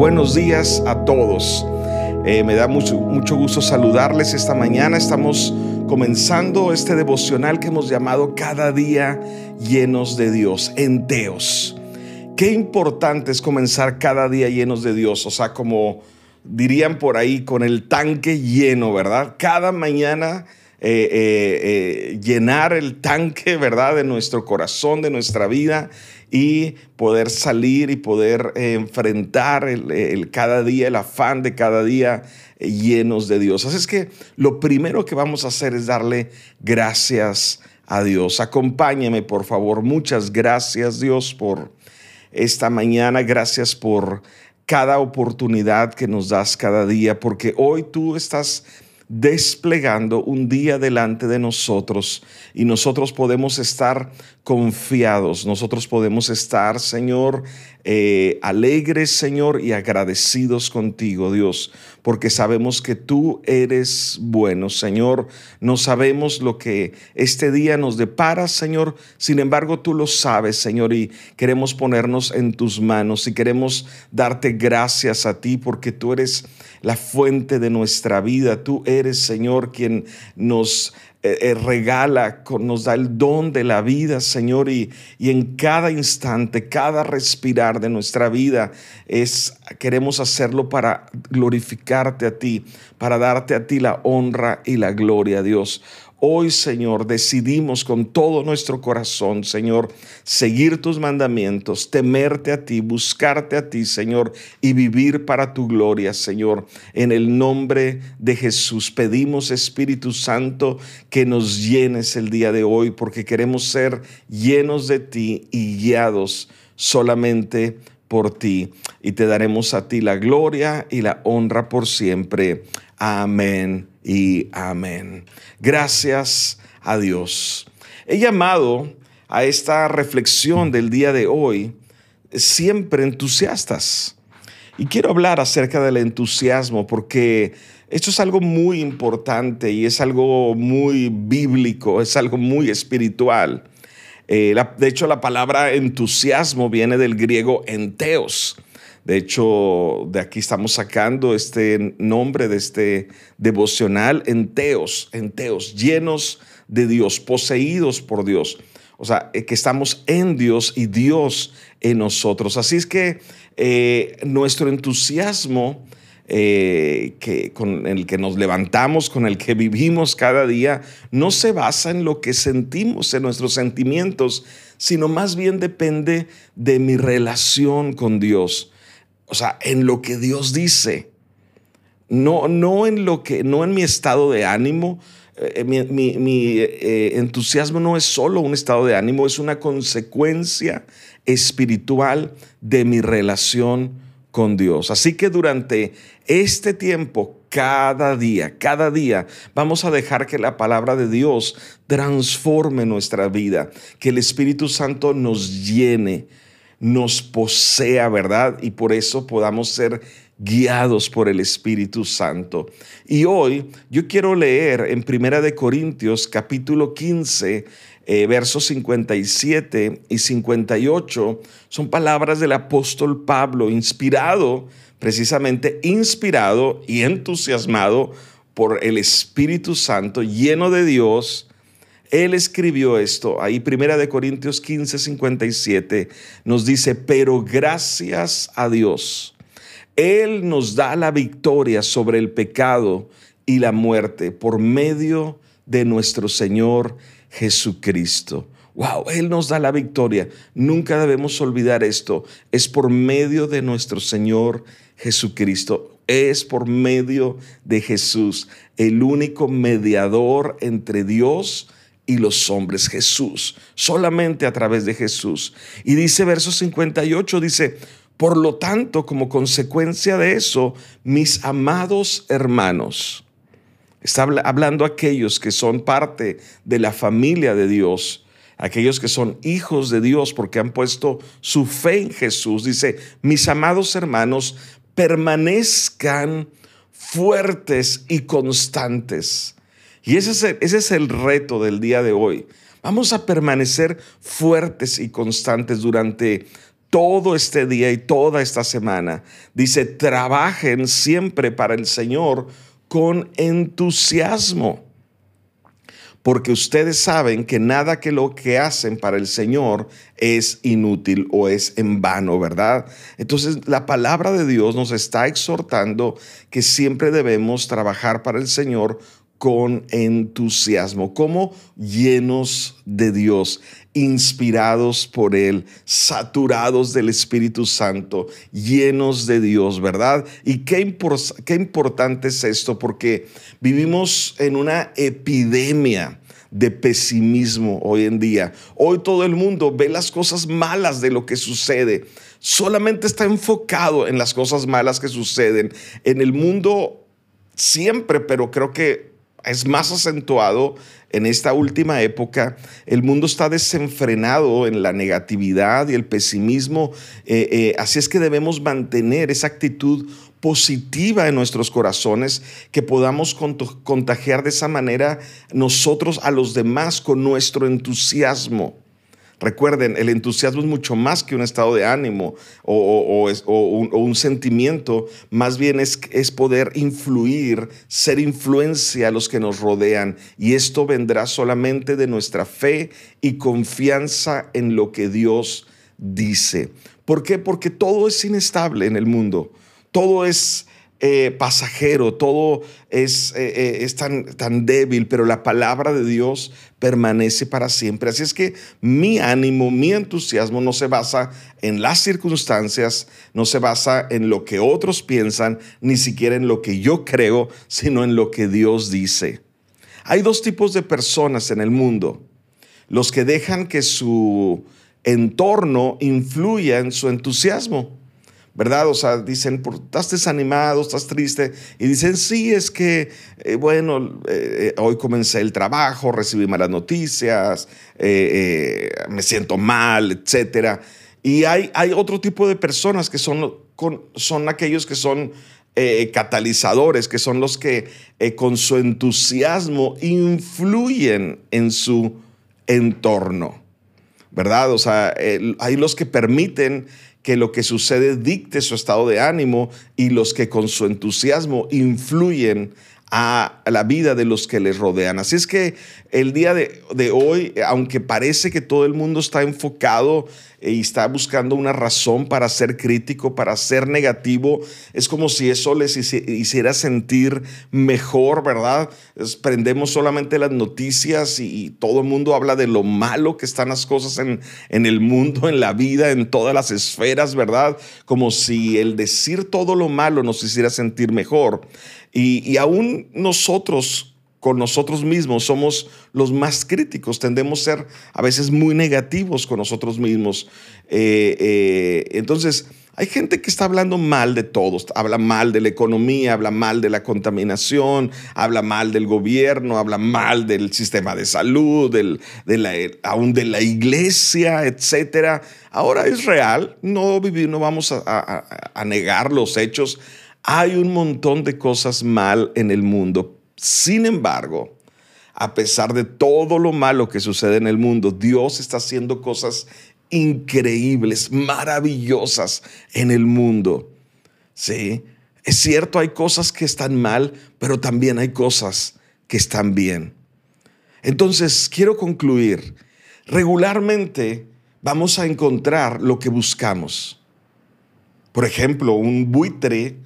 buenos días a todos. Eh, me da mucho, mucho gusto saludarles esta mañana. Estamos comenzando este devocional que hemos llamado Cada día llenos de Dios, en Teos. Qué importante es comenzar cada día llenos de Dios, o sea, como dirían por ahí, con el tanque lleno, ¿verdad? Cada mañana eh, eh, eh, llenar el tanque, ¿verdad? De nuestro corazón, de nuestra vida y poder salir y poder enfrentar el, cada día, el afán de cada día llenos de Dios. Así es que lo primero que vamos a hacer es darle gracias a Dios. Acompáñeme, por favor. Muchas gracias, Dios, por esta mañana. Gracias por cada oportunidad que nos das cada día, porque hoy tú estás desplegando un día delante de nosotros y nosotros podemos estar confiados, nosotros podemos estar, Señor, eh, alegres, Señor, y agradecidos contigo, Dios, porque sabemos que tú eres bueno, Señor. No sabemos lo que este día nos depara, Señor. Sin embargo, tú lo sabes, Señor, y queremos ponernos en tus manos y queremos darte gracias a ti porque tú eres la fuente de nuestra vida. Tú eres, Señor, quien nos eh, eh, regala, nos da el don de la vida, Señor, y, y, en cada instante, cada respirar de nuestra vida, es, queremos hacerlo para glorificarte a ti, para darte a ti la honra y la gloria, Dios. Hoy, Señor, decidimos con todo nuestro corazón, Señor, seguir tus mandamientos, temerte a ti, buscarte a ti, Señor, y vivir para tu gloria, Señor. En el nombre de Jesús pedimos, Espíritu Santo, que nos llenes el día de hoy, porque queremos ser llenos de ti y guiados solamente por ti. Y te daremos a ti la gloria y la honra por siempre. Amén y amén. Gracias a Dios. He llamado a esta reflexión del día de hoy siempre entusiastas. Y quiero hablar acerca del entusiasmo porque esto es algo muy importante y es algo muy bíblico, es algo muy espiritual. Eh, de hecho, la palabra entusiasmo viene del griego enteos, de hecho, de aquí estamos sacando este nombre de este devocional, enteos, enteos, llenos de Dios, poseídos por Dios. O sea, eh, que estamos en Dios y Dios en nosotros. Así es que eh, nuestro entusiasmo eh, que, con el que nos levantamos, con el que vivimos cada día, no se basa en lo que sentimos, en nuestros sentimientos, sino más bien depende de mi relación con Dios o sea, en lo que Dios dice. No, no, en lo que, no en mi estado de ánimo. Eh, mi, eh, entusiasmo no es solo un estado de ánimo, es una consecuencia espiritual de mi relación con Dios. Así que durante este tiempo, cada día, cada día, vamos a dejar que la palabra de Dios transforme nuestra vida, que el Espíritu Santo nos llene nos posea, ¿verdad? Y por eso podamos ser guiados por el Espíritu Santo. Y hoy yo quiero leer en Primera de Corintios capítulo 15 eh, versos 57 y 58 son palabras del apóstol Pablo, inspirado, precisamente inspirado y entusiasmado por el Espíritu Santo, lleno de Dios, él escribió esto, ahí Primera de Corintios 15, 57, nos dice, pero gracias a Dios, Él nos da la victoria sobre el pecado y la muerte por medio de nuestro Señor Jesucristo. Wow, Él nos da la victoria. Nunca debemos olvidar esto. Es por medio de nuestro Señor Jesucristo. Es por medio de Jesús, el único mediador entre Dios y los hombres, Jesús, solamente a través de Jesús. Y dice verso 58, dice, por lo tanto, como consecuencia de eso, mis amados hermanos, está hablando aquellos que son parte de la familia de Dios, aquellos que son hijos de Dios porque han puesto su fe en Jesús, dice, mis amados hermanos, permanezcan fuertes y constantes y ese es, el, ese es el reto del día de hoy. Vamos a permanecer fuertes y constantes durante todo este día y toda esta semana. Dice, trabajen siempre para el Señor con entusiasmo porque ustedes saben que nada que lo que hacen para el Señor es inútil o es en vano, ¿verdad? Entonces la palabra de Dios nos está exhortando que siempre debemos trabajar para el Señor con entusiasmo, como llenos de Dios, inspirados por Él, saturados del Espíritu Santo, llenos de Dios, ¿verdad? Y qué, qué importante es esto, porque vivimos en una epidemia de pesimismo hoy en día. Hoy todo el mundo ve las cosas malas de lo que sucede. Solamente está enfocado en las cosas malas que suceden. En el mundo siempre, pero creo que es más acentuado en esta última época. El mundo está desenfrenado en la negatividad y el pesimismo. Eh, eh, así es que debemos mantener esa actitud positiva en nuestros corazones, que podamos contagiar de esa manera nosotros a los demás con nuestro entusiasmo. Recuerden, el entusiasmo es mucho más que un estado de ánimo o, un, sentimiento, más bien es, es poder influir, ser influencia a los que nos rodean. Y esto vendrá solamente de nuestra fe y confianza en lo que Dios dice. ¿Por qué? Porque todo es inestable en el mundo. Todo es eh, pasajero, todo es, eh, eh, es tan, tan débil, pero la palabra de Dios permanece para siempre. Así es que mi ánimo, mi entusiasmo no se basa en las circunstancias, no se basa en lo que otros piensan, ni siquiera en lo que yo creo, sino en lo que Dios dice. Hay dos tipos de personas en el mundo. Los que dejan que su entorno influya en su entusiasmo ¿verdad? O sea, dicen, estás desanimado, estás triste, y dicen, sí, es que, eh, bueno, eh, hoy comencé el trabajo, recibí malas noticias, eh, me siento mal, etc. Y hay, hay otro tipo de personas que son, son aquellos que son catalizadores, que son los que con su entusiasmo influyen en su entorno, ¿verdad? O sea, hay los que permiten que lo que sucede dicte su estado de ánimo y los que con su entusiasmo influyen a la vida de los que les rodean. Así es que el día de, hoy, aunque parece que todo el mundo está enfocado y está buscando una razón para ser crítico, para ser negativo, es como si eso les hiciera sentir mejor, ¿verdad? prendemos solamente las noticias y, todo el mundo habla de lo malo que están las cosas en, el mundo, en la vida, en todas las esferas, ¿verdad? Como si el decir todo lo malo nos hiciera sentir mejor. Y, aún nosotros con nosotros mismos somos los más críticos, tendemos a ser a veces muy negativos con nosotros mismos. Eh, eh, entonces, hay gente que está hablando mal de todos, habla mal de la economía, habla mal de la contaminación, habla mal del gobierno, habla mal del sistema de salud, del, de la, aún de la iglesia, etc. Ahora es real, no, no vamos a negar los hechos, hay un montón de cosas mal en el mundo. Sin embargo, a pesar de todo lo malo que sucede en el mundo, Dios está haciendo cosas increíbles, maravillosas en el mundo. Sí, es cierto, hay cosas que están mal, pero también hay cosas que están bien. Entonces, quiero concluir. Regularmente vamos a encontrar lo que buscamos. Por ejemplo, un buitre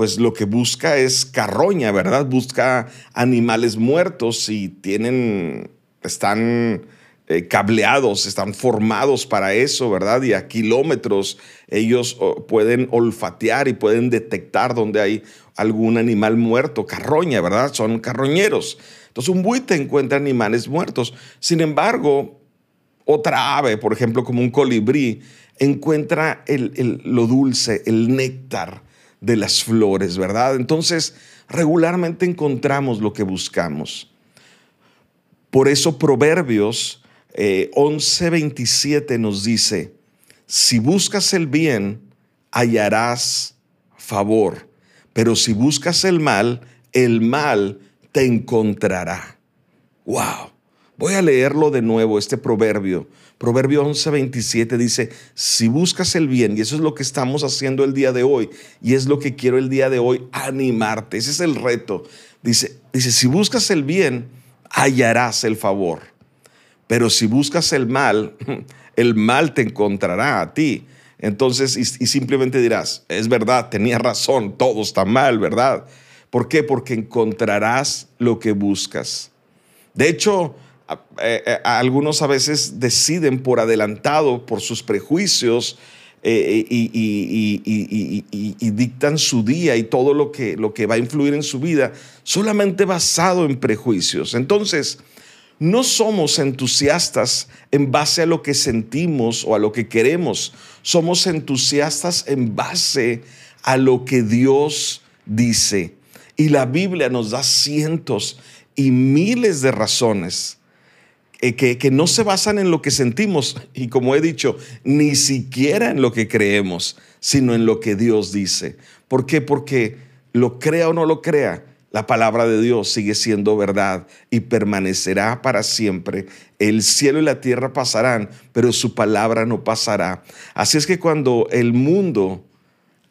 pues lo que busca es carroña, ¿verdad? Busca animales muertos y tienen, están eh, cableados, están formados para eso, ¿verdad? Y a kilómetros ellos pueden olfatear y pueden detectar donde hay algún animal muerto, carroña, ¿verdad? Son carroñeros. Entonces un buite encuentra animales muertos. Sin embargo, otra ave, por ejemplo, como un colibrí, encuentra lo dulce, el néctar de las flores, ¿verdad? Entonces, regularmente encontramos lo que buscamos. Por eso Proverbios 11:27 eh, nos dice, si buscas el bien, hallarás favor, pero si buscas el mal, el mal te encontrará. ¡Wow! Voy a leerlo de nuevo, este proverbio, Proverbio 11, 27 dice, si buscas el bien, y eso es lo que estamos haciendo el día de hoy, y es lo que quiero el día de hoy, animarte. Ese es el reto. Dice, dice si buscas el bien, hallarás el favor. Pero si buscas el mal, el mal te encontrará a ti. Entonces, y, y simplemente dirás, es verdad, tenía razón, todo está mal, ¿verdad? ¿Por qué? Porque encontrarás lo que buscas. De hecho, eh, eh, algunos a veces deciden por adelantado, por sus prejuicios, eh, y, dictan su día y todo lo que, lo que va a influir en su vida solamente basado en prejuicios. Entonces, no somos entusiastas en base a lo que sentimos o a lo que queremos, somos entusiastas en base a lo que Dios dice. Y la Biblia nos da cientos y miles de razones eh, que, no se basan en lo que sentimos y como he dicho, ni siquiera en lo que creemos, sino en lo que Dios dice. ¿Por qué? Porque lo crea o no lo crea, la palabra de Dios sigue siendo verdad y permanecerá para siempre. El cielo y la tierra pasarán, pero su palabra no pasará. Así es que cuando el mundo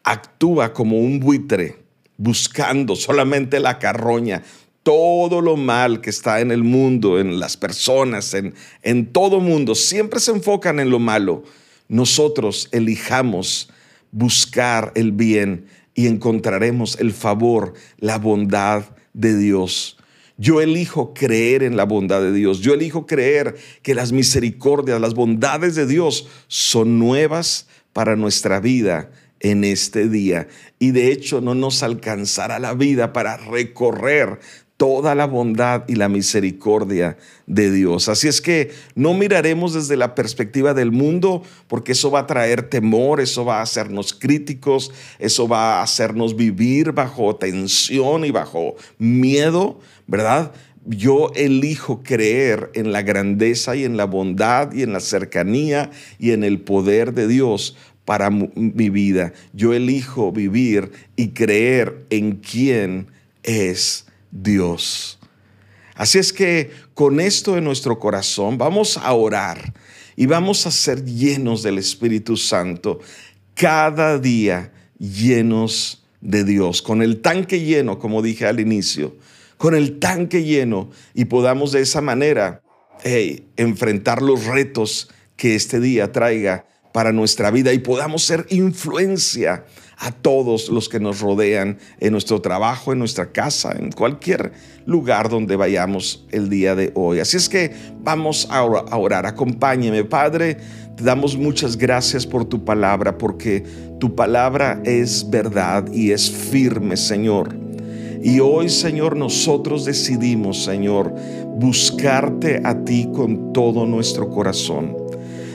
actúa como un buitre, buscando solamente la carroña, todo lo mal que está en el mundo, en las personas, en, en todo mundo, siempre se enfocan en lo malo. Nosotros elijamos buscar el bien y encontraremos el favor, la bondad de Dios. Yo elijo creer en la bondad de Dios. Yo elijo creer que las misericordias, las bondades de Dios son nuevas para nuestra vida en este día. Y de hecho no nos alcanzará la vida para recorrer toda la bondad y la misericordia de Dios. Así es que no miraremos desde la perspectiva del mundo, porque eso va a traer temor, eso va a hacernos críticos, eso va a hacernos vivir bajo tensión y bajo miedo, ¿verdad? Yo elijo creer en la grandeza y en la bondad y en la cercanía y en el poder de Dios para mi vida. Yo elijo vivir y creer en quién es Dios. Así es que con esto en nuestro corazón vamos a orar y vamos a ser llenos del Espíritu Santo cada día llenos de Dios, con el tanque lleno, como dije al inicio, con el tanque lleno y podamos de esa manera enfrentar los retos que este día traiga para nuestra vida y podamos ser influencia a todos los que nos rodean en nuestro trabajo, en nuestra casa, en cualquier lugar donde vayamos el día de hoy. Así es que vamos a orar. Acompáñeme, Padre. Te damos muchas gracias por tu palabra, porque tu palabra es verdad y es firme, Señor. Y hoy, Señor, nosotros decidimos, Señor, buscarte a ti con todo nuestro corazón.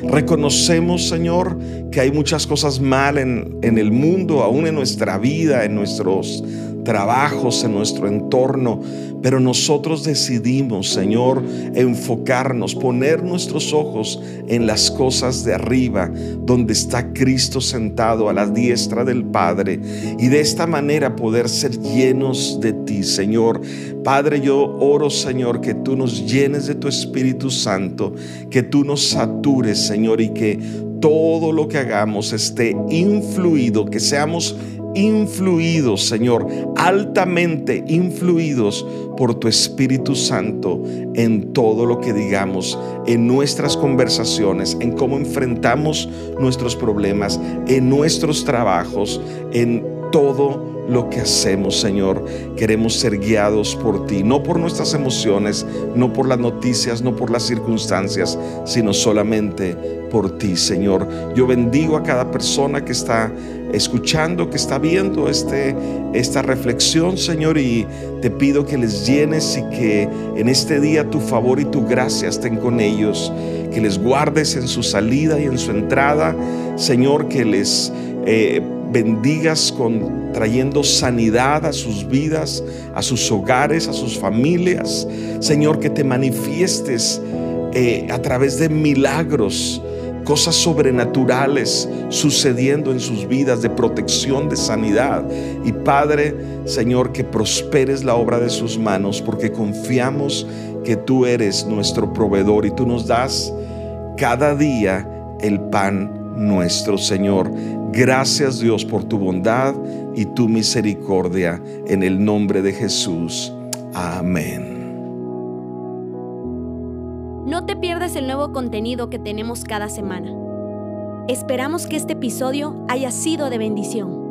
Reconocemos, Señor, que hay muchas cosas mal en, en, el mundo, aún en nuestra vida, en nuestros trabajos, en nuestro entorno, pero nosotros decidimos, Señor, enfocarnos, poner nuestros ojos en las cosas de arriba, donde está Cristo sentado a la diestra del Padre, y de esta manera poder ser llenos de ti, Señor. Padre, yo oro, Señor, que tú nos llenes de tu Espíritu Santo, que tú nos satures, Señor, y que todo lo que hagamos esté influido, que seamos influidos, Señor, altamente influidos por tu Espíritu Santo en todo lo que digamos, en nuestras conversaciones, en cómo enfrentamos nuestros problemas, en nuestros trabajos, en todo lo que hacemos, Señor. Queremos ser guiados por ti, no por nuestras emociones, no por las noticias, no por las circunstancias, sino solamente por ti, Señor. Yo bendigo a cada persona que está escuchando, que está viendo este, esta reflexión, Señor, y te pido que les llenes y que en este día tu favor y tu gracia estén con ellos, que les guardes en su salida y en su entrada, Señor, que les... Eh, bendigas con trayendo sanidad a sus vidas, a sus hogares, a sus familias. Señor, que te manifiestes eh, a través de milagros, cosas sobrenaturales sucediendo en sus vidas de protección, de sanidad. Y Padre, Señor, que prosperes la obra de sus manos, porque confiamos que tú eres nuestro proveedor y tú nos das cada día el pan nuestro Señor. Gracias Dios por tu bondad y tu misericordia en el nombre de Jesús. Amén. No te pierdas el nuevo contenido que tenemos cada semana. Esperamos que este episodio haya sido de bendición.